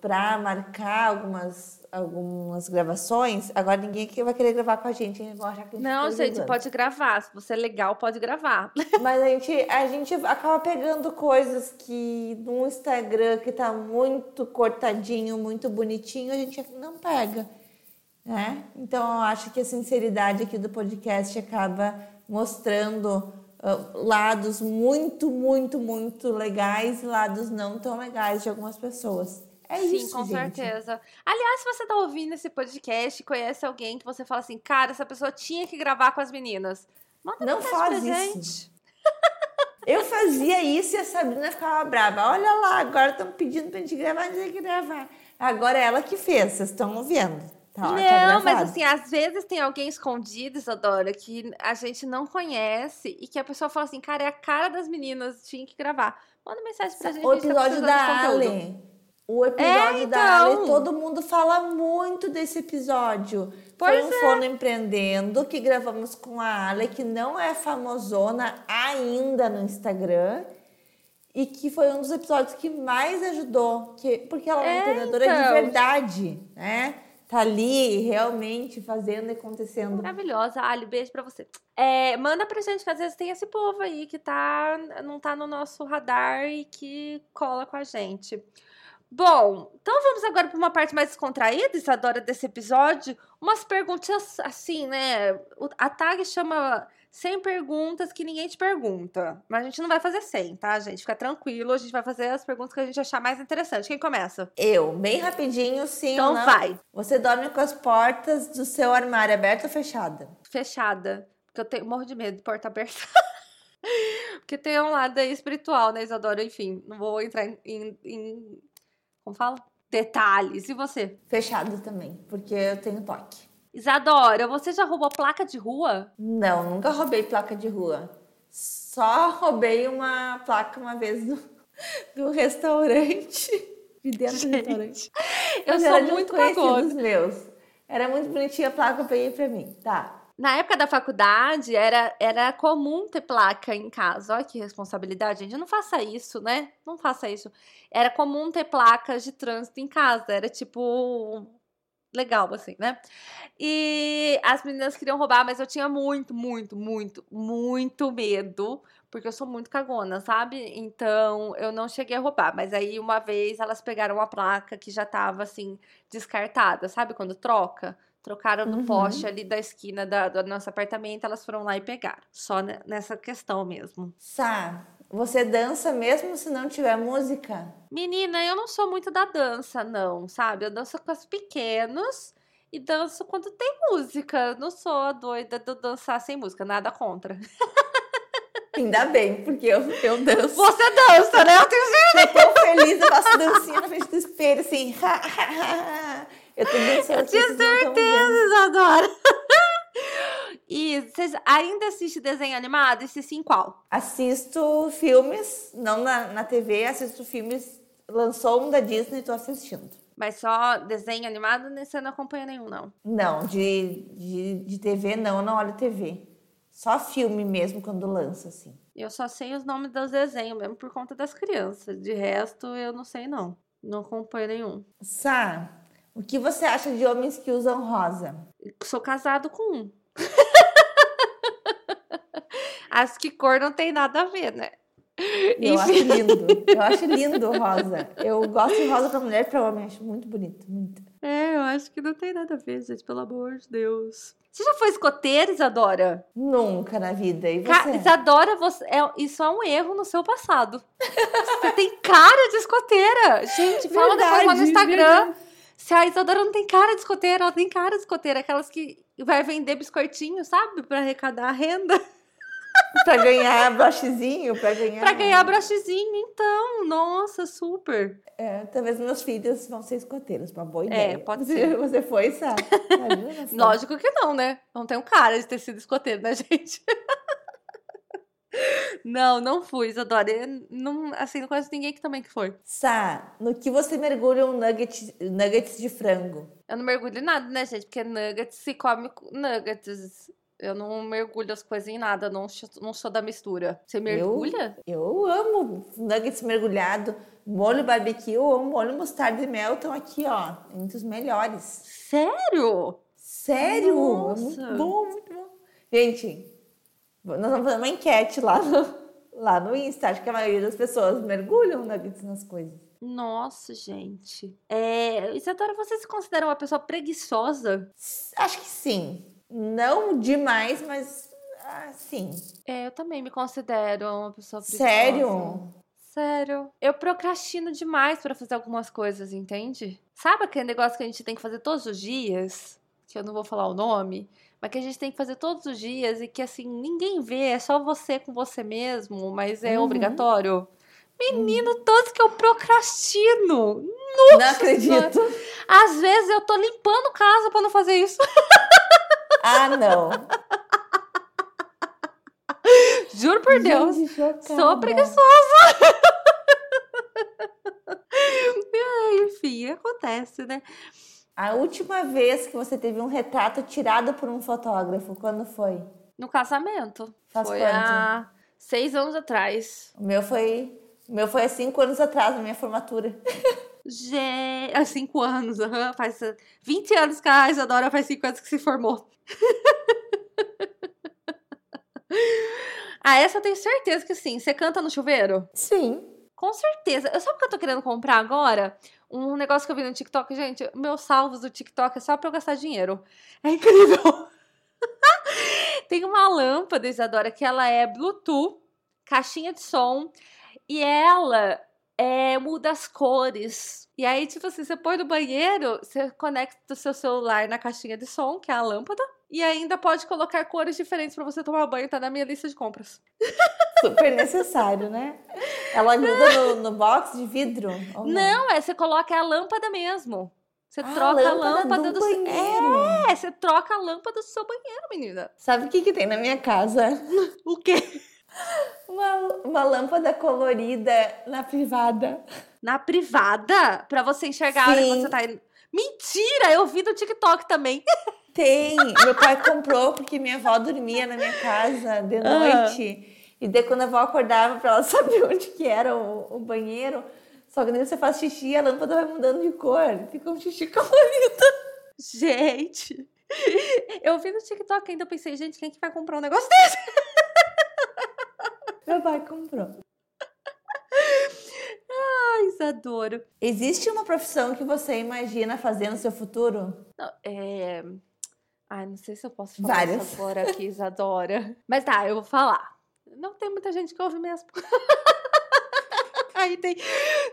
para marcar algumas, algumas gravações, agora ninguém aqui vai querer gravar com a gente, hein? Vão achar que a gente Não, tá gente, pode gravar. Se você é legal, pode gravar. [LAUGHS] Mas a gente, a gente acaba pegando coisas que no Instagram que tá muito cortadinho, muito bonitinho, a gente não pega, né? Então eu acho que a sinceridade aqui do podcast acaba mostrando ah, lados muito, muito, muito legais e lados não tão legais de algumas pessoas. É Sim, isso, com gente. certeza. Aliás, se você tá ouvindo esse podcast e conhece alguém que você fala assim, cara, essa pessoa tinha que gravar com as meninas. Manda Não faz pra isso. gente. [LAUGHS] Eu fazia isso e a Sabrina ficava brava. Olha lá, agora estão pedindo pra gente gravar, tem que gravar. Agora é ela que fez, vocês estão vendo. Tá, tá não, mas assim, às vezes tem alguém escondido, Isadora, que a gente não conhece e que a pessoa fala assim, cara, é a cara das meninas, tinha que gravar. Manda mensagem pra gente. O tá episódio precisando da. Ale. O episódio É, da então. Ale, todo mundo fala muito desse episódio. Pois Foi um Fono Empreendendo que gravamos com a Ale, que não é famosona ainda no Instagram. E que foi um dos episódios que mais ajudou. Que, porque ela é uma É, empreendedora então. de verdade, né? Tá ali realmente fazendo e acontecendo. Maravilhosa. Ali, beijo pra você. É, manda pra gente, que às vezes tem esse povo aí que tá, não tá no nosso radar e que cola com a gente. Bom, então vamos agora para uma parte mais descontraída, Isadora, desse episódio. Umas perguntas assim, né? A tag chama 100 perguntas que ninguém te pergunta. Mas a gente não vai fazer 100, tá, gente? Fica tranquilo, a gente vai fazer as perguntas que a gente achar mais interessante. Quem começa? Eu, bem rapidinho, sim Então não. vai. Você dorme com as portas do seu armário aberta ou fechada? fechada. Porque eu tenho, morro de medo de porta aberta. [LAUGHS] porque tem um lado aí espiritual, né, Isadora? Enfim, não vou entrar em, em- em- como fala? Detalhes. E você? Fechado também, porque eu tenho toque. Isadora, você já roubou placa de rua? Não, nunca roubei placa de rua. Só roubei uma placa uma vez do, do restaurante. [LAUGHS] De dentro do restaurante. Eu Mas sou muito cagona. meus. Era muito bonitinha a placa, eu peguei pra mim. Tá. Na época da faculdade, era, era comum ter placa em casa. Olha que responsabilidade, gente. Não faça isso, né? Não faça isso. Era comum ter placas de trânsito em casa. Era tipo. Legal, assim, né? E as meninas queriam roubar, mas eu tinha muito, muito, muito, muito medo. Porque eu sou muito cagona, sabe? Então eu não cheguei a roubar. Mas aí uma vez elas pegaram uma placa que já tava assim, descartada, sabe? Quando troca. Trocaram no Uhum. poste ali da esquina da- do nosso apartamento, elas foram lá e pegaram. Só ne- nessa questão mesmo. Sá, você dança mesmo se não tiver música? Menina, eu não sou muito da dança, não, sabe? Eu danço com os pequenos e danço quando tem música. Não sou a doida de dançar sem música, nada contra. [LAUGHS] Ainda bem, porque eu, eu danço. Você dança, né? Eu tenho Eu tô feliz, eu faço dancinha na frente do espelho, assim. eu tô dançando. Eu tinha certeza, Isadora. E vocês ainda assistem desenho animado? E se sim, qual? Assisto filmes, não na, na TV, assisto filmes. Lançou um da Disney, tô assistindo. Mas só desenho animado, você não acompanha nenhum, não? Não, de, de, de TV não, não olho TV. Só filme mesmo quando lança, assim. Eu só sei os nomes dos desenhos mesmo por conta das crianças. De resto, eu não sei, não. Não acompanho nenhum. Sá, o que você acha de homens que usam rosa? Sou casado com um. [LAUGHS] Acho que cor não tem nada a ver, né? Eu Enfim. acho lindo. Eu acho [LAUGHS] lindo rosa. Eu gosto de rosa pra mulher e pra homem. Acho muito bonito, muito. É, eu acho que não tem nada a ver, gente. Pelo amor de Deus. Você já foi escoteira, Isadora? Nunca na vida. E você? Ca Isadora, você, é, isso é um erro no seu passado. você tem cara de escoteira. Gente, fala verdade, depois lá no Instagram. Verdade. Se a Isadora não tem cara de escoteira, ela tem cara de escoteira. Aquelas que vai vender biscoitinho, sabe? Pra arrecadar a renda. Pra ganhar brochezinho, pra ganhar. Pra ganhar brochezinho, então. Nossa, super. É, talvez meus filhos vão ser escoteiros, uma boa é, ideia. É, pode ser. [LAUGHS] Você foi, sabe? Lógico que não, né? Não tem um cara de ter sido escoteiro, né, [LAUGHS] gente? Não, não fui, Isadora. Eu não, assim, não conheço ninguém que também que foi. Sá, no que você mergulha um nugget, nuggets de frango? Eu não mergulho em nada, né, gente? Porque nuggets se come nuggets. Eu não mergulho as coisas em nada, não, não sou da mistura. Você mergulha? Eu, eu amo nuggets mergulhado, molho barbecue ou molho mostarda e mel estão aqui, ó, entre os melhores. Sério? Sério? Nossa. Muito bom, muito bom. Gente, nós vamos fazer uma enquete lá no, lá no Insta. Acho que a maioria das pessoas mergulham nuggets nas coisas. Nossa, gente. É, Isadora, você se considera uma pessoa preguiçosa? Acho que sim. Não demais, mas ah, sim. É, eu também me considero uma pessoa preguiçosa. Sério? Sério. Eu procrastino demais para fazer algumas coisas, entende? Sabe aquele negócio que a gente tem que fazer todos os dias? Que eu não vou falar o nome, mas que a gente tem que fazer todos os dias e que assim ninguém vê, é só você com você mesmo, mas é uhum. obrigatório. Menino, tanto que eu procrastino. Nossa não acredito. Senhora. Às vezes eu tô limpando casa para não fazer isso. [LAUGHS] Ah, não. Juro por Deus. Sou preguiçosa. [LAUGHS] Enfim, acontece, né? A última vez que você teve um retrato tirado por um fotógrafo, quando foi? No casamento. Faz foi quanto? há seis anos atrás. O meu foi, o meu foi há cinco anos atrás, na minha formatura. [LAUGHS] Gente, há cinco anos, uhum, faz 20 anos que a Isadora faz cinco anos que se formou. [LAUGHS] ah, essa eu tenho certeza que sim. Você canta no chuveiro? Sim. Com certeza. Eu sabe o que eu tô querendo comprar agora? Um negócio que eu vi no TikTok, gente, meus salvos do TikTok é só pra eu gastar dinheiro. É incrível. [LAUGHS] Tem uma lâmpada, Isadora, que ela é Bluetooth, caixinha de som, e ela é, muda as cores. E aí, tipo assim, você põe no banheiro, você conecta o seu celular na caixinha de som, que é a lâmpada, e ainda pode colocar cores diferentes para você tomar banho, tá na minha lista de compras. Super necessário, né? Ela muda no, no box de vidro? Não? não, é você coloca a lâmpada mesmo. Você ah, troca a lâmpada, do, do banheiro. É, você troca a lâmpada do seu banheiro, menina. Sabe o que, que tem na minha casa? [LAUGHS] o quê? [LAUGHS] Uma, uma lâmpada colorida na privada. Na privada? Pra você enxergar Sim. a hora que você tá indo. Mentira! Eu vi no TikTok também. [LAUGHS] Tem. Meu pai comprou porque minha avó dormia na minha casa de noite. E daí quando a avó acordava pra ela [LAUGHS] saber onde que era o, o banheiro. Só que quando você faz xixi, a lâmpada vai mudando de cor. Fica um xixi [LAUGHS] colorido. Gente, eu vi no TikTok ainda, eu pensei, gente, quem é que vai comprar um negócio desse? [LAUGHS] Meu pai comprou. Ai, Isadoro. Existe uma profissão que você imagina fazer no seu futuro? Não, é... Ai, não sei se eu posso falar Várias. isso agora aqui, Isadora. Mas tá, eu vou falar. Não tem muita gente que ouve mesmo. [LAUGHS] [LAUGHS] Aí tem,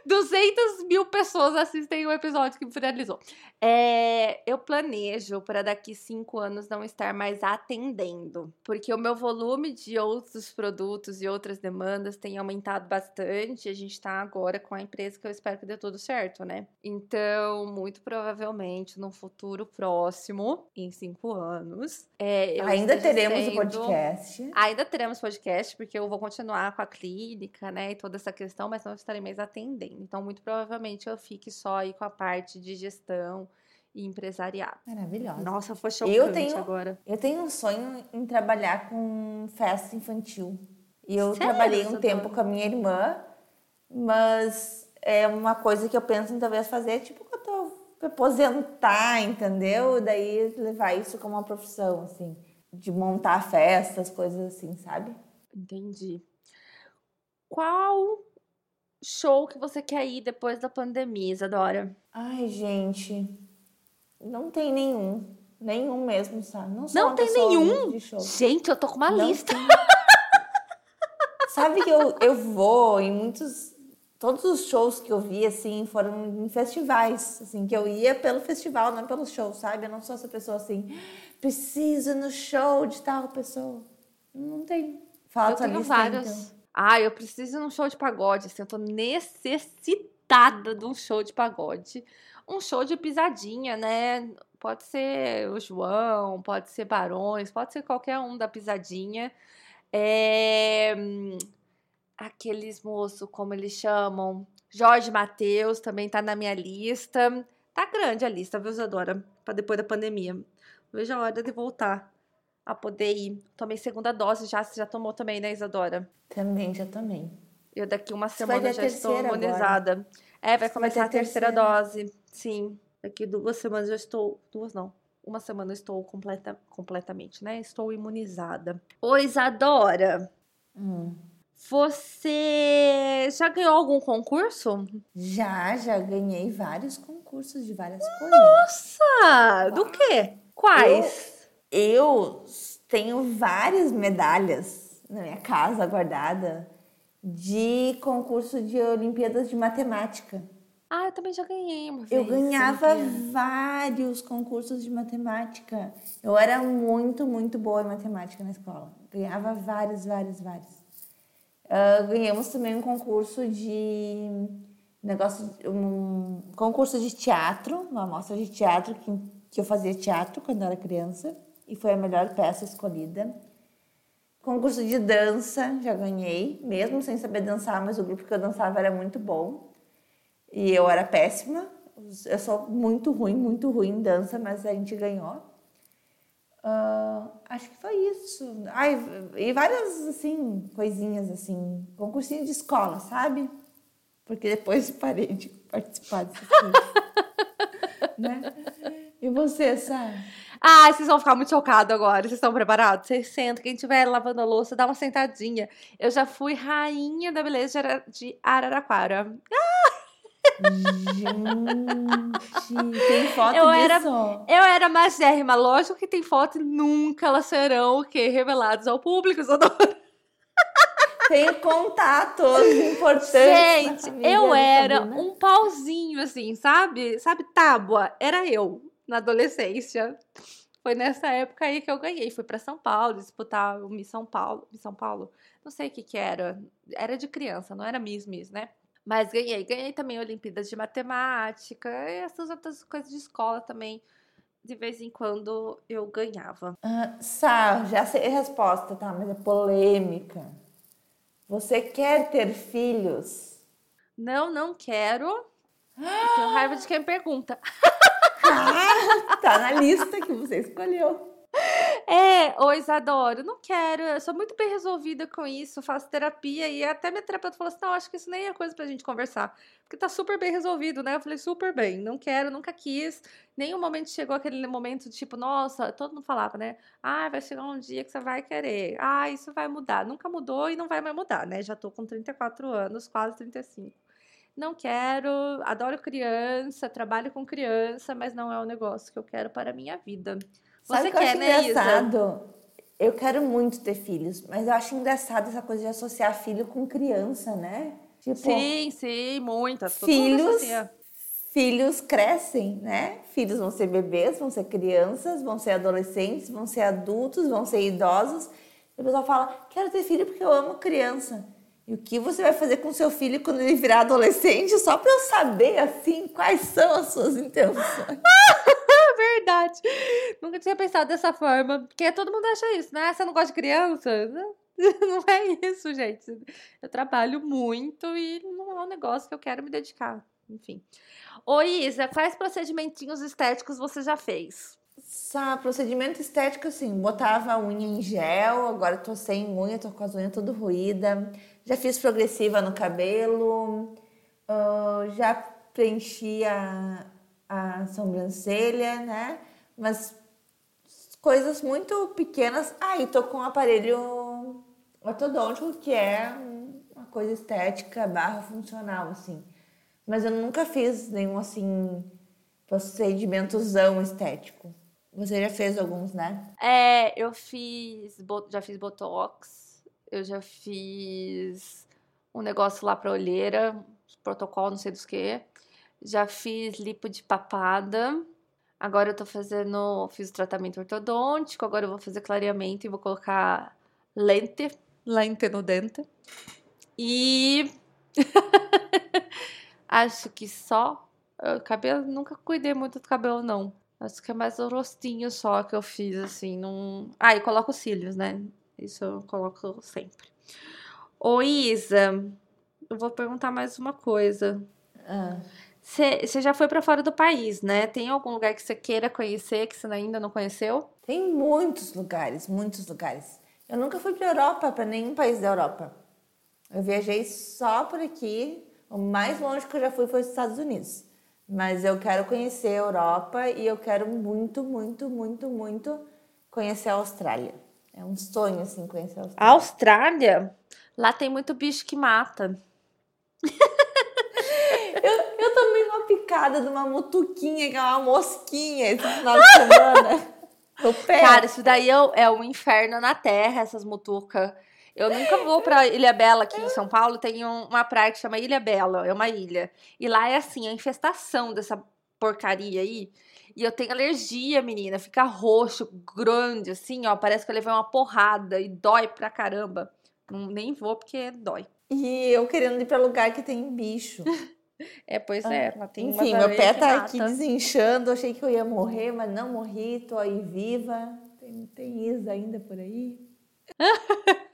200 mil pessoas assistem o episódio que finalizou. É, eu planejo para daqui cinco anos não estar mais atendendo, porque o meu volume de outros produtos e outras demandas tem aumentado bastante. A gente está agora com a empresa que eu espero que dê tudo certo, né? Então, muito provavelmente no futuro próximo, em cinco anos, é, ainda teremos o podcast. Ainda teremos podcast, porque eu vou continuar com a clínica, né, e toda essa questão, mas não estarei mais atendendo. Então, muito provavelmente eu fique só aí com a parte de gestão e empresariado. Maravilhosa. Nossa, foi chocante eu tenho, agora. Eu tenho um sonho em trabalhar com festa infantil. E eu Sério, trabalhei um tempo com a minha irmã, mas é uma coisa que eu penso em talvez fazer, tipo, que eu aposentar, entendeu? Daí levar isso como uma profissão, assim, de montar festas, coisas assim, sabe? Entendi. Qual show que você quer ir depois da pandemia, Isadora? Ai, gente, não tem nenhum. Nenhum mesmo, sabe? Não, sou Não tem nenhum? Gente, eu tô com uma Não lista. tem. Sabe que eu, eu vou em muitos. Todos os shows que eu vi, assim, foram em festivais. Assim, que eu ia pelo festival, não pelo show, sabe? Eu não sou essa pessoa assim, preciso no show de tal pessoa. Não tem. Fala Eu tenho lista vários. então. Ah, eu preciso ir num show de pagode. Assim, eu tô necessitada de um show de pagode. Um show de pisadinha, né? Pode ser o João, pode ser Barões, pode ser qualquer um da pisadinha. É, Aqueles moços, como eles chamam? Jorge Matheus também tá na minha lista. Tá grande a lista, viu, Isadora? Pra depois da pandemia. Veja a hora de voltar a poder ir. Tomei segunda dose já, você já tomou também, né, Isadora? Também, já também. Eu daqui uma vai semana já estou terceira agora. imunizada. É, vai Você vai começar a a terceira, terceira. dose. Sim. Daqui duas semanas eu estou. Duas não. Uma semana eu estou completa, completamente, né? Estou imunizada. Ô, Isadora, Hum. você já ganhou algum concurso? Já, já ganhei vários concursos de várias coisas. Nossa! Do quê? Quais? Eu tenho várias medalhas na minha casa guardada de concurso de Olimpíadas de Matemática. Ah, eu também já ganhei uma vez. Eu ganhava vários concursos de matemática. Eu era muito, muito boa em matemática na escola. Ganhava vários, vários, vários. Ah, ganhamos também um concurso de negócio, um concurso de teatro, uma amostra de teatro que, que eu fazia teatro quando eu era criança e foi a melhor peça escolhida. Concurso de dança, já ganhei, mesmo sem saber dançar, mas o grupo que eu dançava era muito bom. E eu era péssima. Eu sou muito ruim, muito ruim em dança, mas a gente ganhou. Ah, acho que foi isso. Ai, e várias, assim, coisinhas, assim. Concursinho de escola, sabe? Porque depois [LAUGHS] parei de participar dessas coisas. né? E você, Sara? Ah, vocês vão ficar muito chocados agora. Vocês estão preparados? Vocês sentam. Quem estiver lavando a louça, dá uma sentadinha. Eu já fui rainha da beleza de Ara- de Araraquara. Gente, tem [LAUGHS] foto Eu era- disso? Eu era magérrima. Lógico que tem foto e nunca elas serão o quê? Reveladas ao público. Isadora. [LAUGHS] Tem contatos importantes. Gente, eu era Sabrina. um pauzinho, assim, sabe? Sabe, tábua? Era eu, na adolescência. Foi nessa época aí que eu ganhei. Fui pra São Paulo disputar o Miss São Paulo. Miss São Paulo? Não sei o que que era. Era de criança, não era Miss Miss, né? Mas ganhei. Ganhei também Olimpíadas de Matemática e essas outras coisas de escola também. De vez em quando eu ganhava. Ah, Sá, já sei a resposta, tá? Mas é polêmica. Você quer ter filhos? Não, não quero. [GASPS] Tenho raiva de quem pergunta. [LAUGHS] [LAUGHS] Tá na lista que você escolheu. É, ô Isadora, não quero, eu sou muito bem resolvida com isso, faço terapia e até minha terapeuta falou assim: não, acho que isso nem é coisa pra gente conversar, porque tá super bem resolvido, né? Eu falei: super bem, não quero, nunca quis. Nenhum momento chegou aquele momento de tipo, nossa, todo mundo falava, né? Ah, vai chegar um dia que você vai querer, ah, isso vai mudar. Nunca mudou e não vai mais mudar, né? Já tô com 34 anos, quase 35. Não quero, adoro criança, trabalho com criança, mas não é o negócio que eu quero para a minha vida. Sabe Você o que eu quer, acho né, Isa? engraçado? Eu quero muito ter filhos, mas eu acho engraçado essa coisa de associar filho com criança, né? Tipo, Sim, sim, muitas. Filhos, filhos crescem, né? Filhos vão ser bebês, vão ser crianças, vão ser adolescentes, vão ser adultos, vão ser idosos. E o pessoal fala, quero ter filho porque eu amo criança. E o que você vai fazer com seu filho quando ele virar adolescente? Só para eu saber, assim, quais são as suas intenções. [LAUGHS] Verdade. Nunca tinha pensado dessa forma. Porque todo mundo acha isso, né? Você não gosta de criança? [LAUGHS] Não é isso, gente. Eu trabalho muito e não é um negócio que eu quero me dedicar. Enfim. Ô, Isa, quais procedimentinhos estéticos você já fez? Sa- procedimento estético, assim, botava a unha em gel, agora tô sem unha, tô com as unhas tudo ruída. Já fiz progressiva no cabelo, ah, já preenchi a, a sobrancelha, né? Mas coisas muito pequenas. Ah, e tô com um aparelho ortodôntico, que é uma coisa estética barra funcional, assim. Mas eu nunca fiz nenhum, assim, procedimentozão estético. Você já fez alguns, né? É, eu fiz. Já fiz botox, eu já fiz um negócio lá pra olheira, protocolo, não sei dos que. Já fiz lipo de papada. Agora eu tô fazendo. Fiz o tratamento ortodôntico, agora eu vou fazer clareamento e vou colocar lente, lente no dente. E. [LAUGHS] Acho que só. eh, Cabelo, nunca cuidei muito do cabelo, não. Acho que é mais o rostinho só que eu fiz, assim. Não... Ah, e coloco os cílios, né? Isso eu coloco sempre. Ô, Isa, eu vou perguntar mais uma coisa. Ah. Você já foi pra fora do país, né? Tem algum lugar que você queira conhecer que você ainda não conheceu? Tem muitos lugares, muitos lugares. Eu nunca fui para Europa, para nenhum país da Europa. Eu viajei só por aqui. O mais longe que eu já fui foi os Estados Unidos. Mas eu quero conhecer a Europa e eu quero muito, muito, muito, muito conhecer a Austrália. É um sonho, assim, conhecer a Austrália. Austrália? Lá tem muito bicho que mata. [LAUGHS] Eu, eu tomei uma picada de uma mutuquinha, que é uma mosquinha, esse final de semana. [LAUGHS] No pé. Cara, isso daí é, o- é um inferno na terra, essas mutucas. Eu nunca vou pra Ilha Bela aqui em São Paulo. Tem um- uma praia que chama Ilha Bela, é uma ilha. E lá é assim, a infestação dessa porcaria aí. E eu tenho alergia, menina. Fica roxo, grande, assim, ó. Parece que eu levei uma porrada e dói pra caramba. Não, nem vou porque dói. E eu querendo ir para lugar que tem bicho. [LAUGHS] É, pois é. Tem umas Enfim, meu pé tá mata. aqui desinchando. Achei que eu ia morrer, mas não morri. Tô aí viva. Tem, tem Isa ainda por aí. [LAUGHS]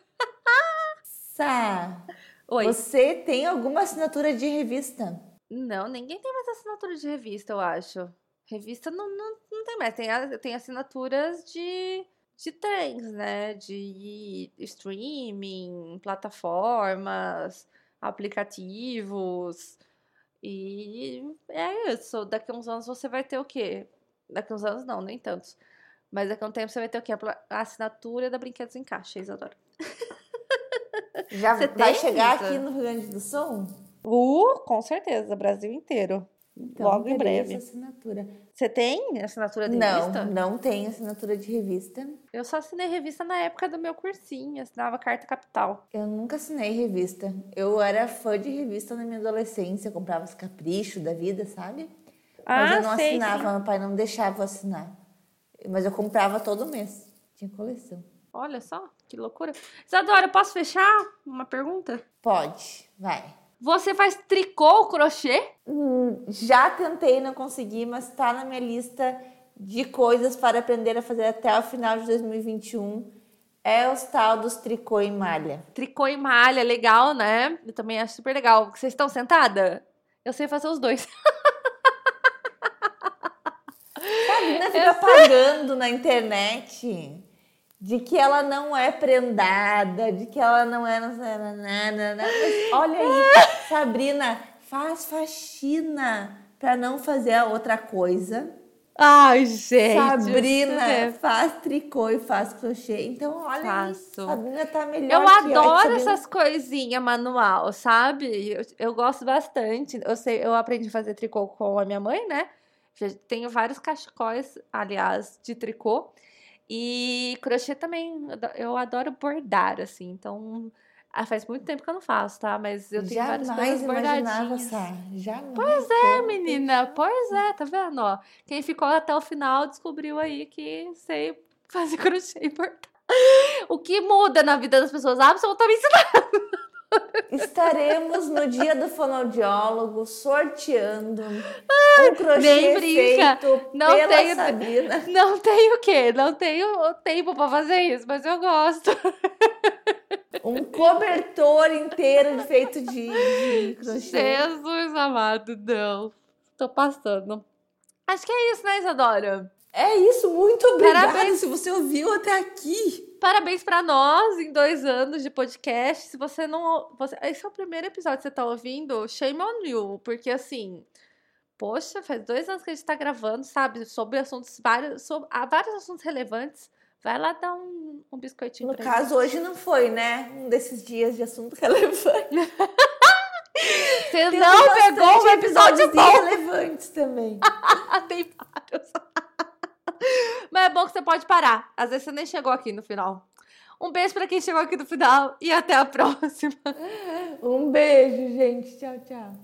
Sá, Oi. você tem alguma assinatura de revista? Não, ninguém tem mais assinatura de revista, eu acho. Revista não, não, não tem mais. Tem, tem assinaturas de, de trens, né? De streaming, plataformas, aplicativos. E é isso. Daqui a uns anos você vai ter o quê? Daqui a uns anos não, nem tantos. Mas daqui a um tempo você vai ter o quê? A assinatura da Brinquedos em Caixa, Isadora. Já Você vai chegar Isa? aqui no Rio Grande do Sul? Uh, com certeza, Brasil inteiro. Então, Logo em breve. Essa assinatura. Você tem assinatura de Não, revista? não tem assinatura de revista. Eu só assinei revista na época do meu cursinho, assinava Carta Capital. Eu nunca assinei revista. Eu era fã de revista na minha adolescência. Eu comprava os caprichos da vida, sabe? Mas eu não Ah, sei, assinava, sim. meu pai não deixava eu assinar. Mas eu comprava todo mês. Tinha coleção. Olha só, que loucura. Isadora, posso fechar uma pergunta? Pode, vai. Você faz tricô ou crochê? Hum, já tentei, não consegui, mas tá na minha lista de coisas para aprender a fazer até o final de 2021. É os tal dos tricô em malha. Tricô e malha, legal, né? Eu também acho super legal. Vocês estão sentada? Eu sei fazer os dois. [LAUGHS] Sabe, né? Fica pagando na internet de que ela não é prendada, de que ela não é. olha aí, [LAUGHS] Sabrina, faz faxina para não fazer a outra coisa. Ai, gente. Sabrina faz tricô e faz crochê. Então, olha Faço. aí, Sabrina tá melhor Eu adoro Sabrina- essas coisinhas manual, sabe? Eu, eu gosto bastante. Eu sei, eu aprendi a fazer tricô com a minha mãe, né? Já tenho vários cachecóis, aliás, de tricô. E crochê também. eu ado- Eu adoro bordar, assim. Então, Ah, faz muito tempo que eu não faço, tá? Mas eu tenho Jamais várias coisas guardadinhas. Sá. Jamais. Pois é, menina. Pois é, tá vendo? Ó, quem ficou até o final descobriu aí que sei fazer [LAUGHS] crochê e bordar. O que muda na vida das pessoas? Absolutamente nada. Estaremos no dia do fonoaudiólogo sorteando um crochê nem brinca. feito Não pela tenho- Sabrina. [LAUGHS] Não tenho o quê? Não tenho tempo pra fazer isso, mas eu gosto. Um cobertor inteiro feito de, de crochê. Jesus amado, não. Tô passando. Acho que é isso, né, Isadora? É isso, muito obrigada Parabéns. se você ouviu até aqui. Parabéns pra nós em dois anos de podcast. Se você não. Você, esse é o primeiro episódio que você tá ouvindo, shame on you. Porque assim. Poxa, faz dois anos que a gente tá gravando, sabe? Sobre assuntos vários. Sobre, há vários assuntos relevantes. Vai lá dar um, um biscoitinho No pra caso, hoje não foi, né? Um desses dias de assunto relevante. gente. [LAUGHS] Você não pegou um episódio bom. irrelevantes também. [LAUGHS] Tem vários. [LAUGHS] Mas é bom que você pode parar. Às vezes você nem chegou aqui no final. Um beijo pra quem chegou aqui no final e até a [LAUGHS] próxima. Um beijo, gente. Tchau, tchau.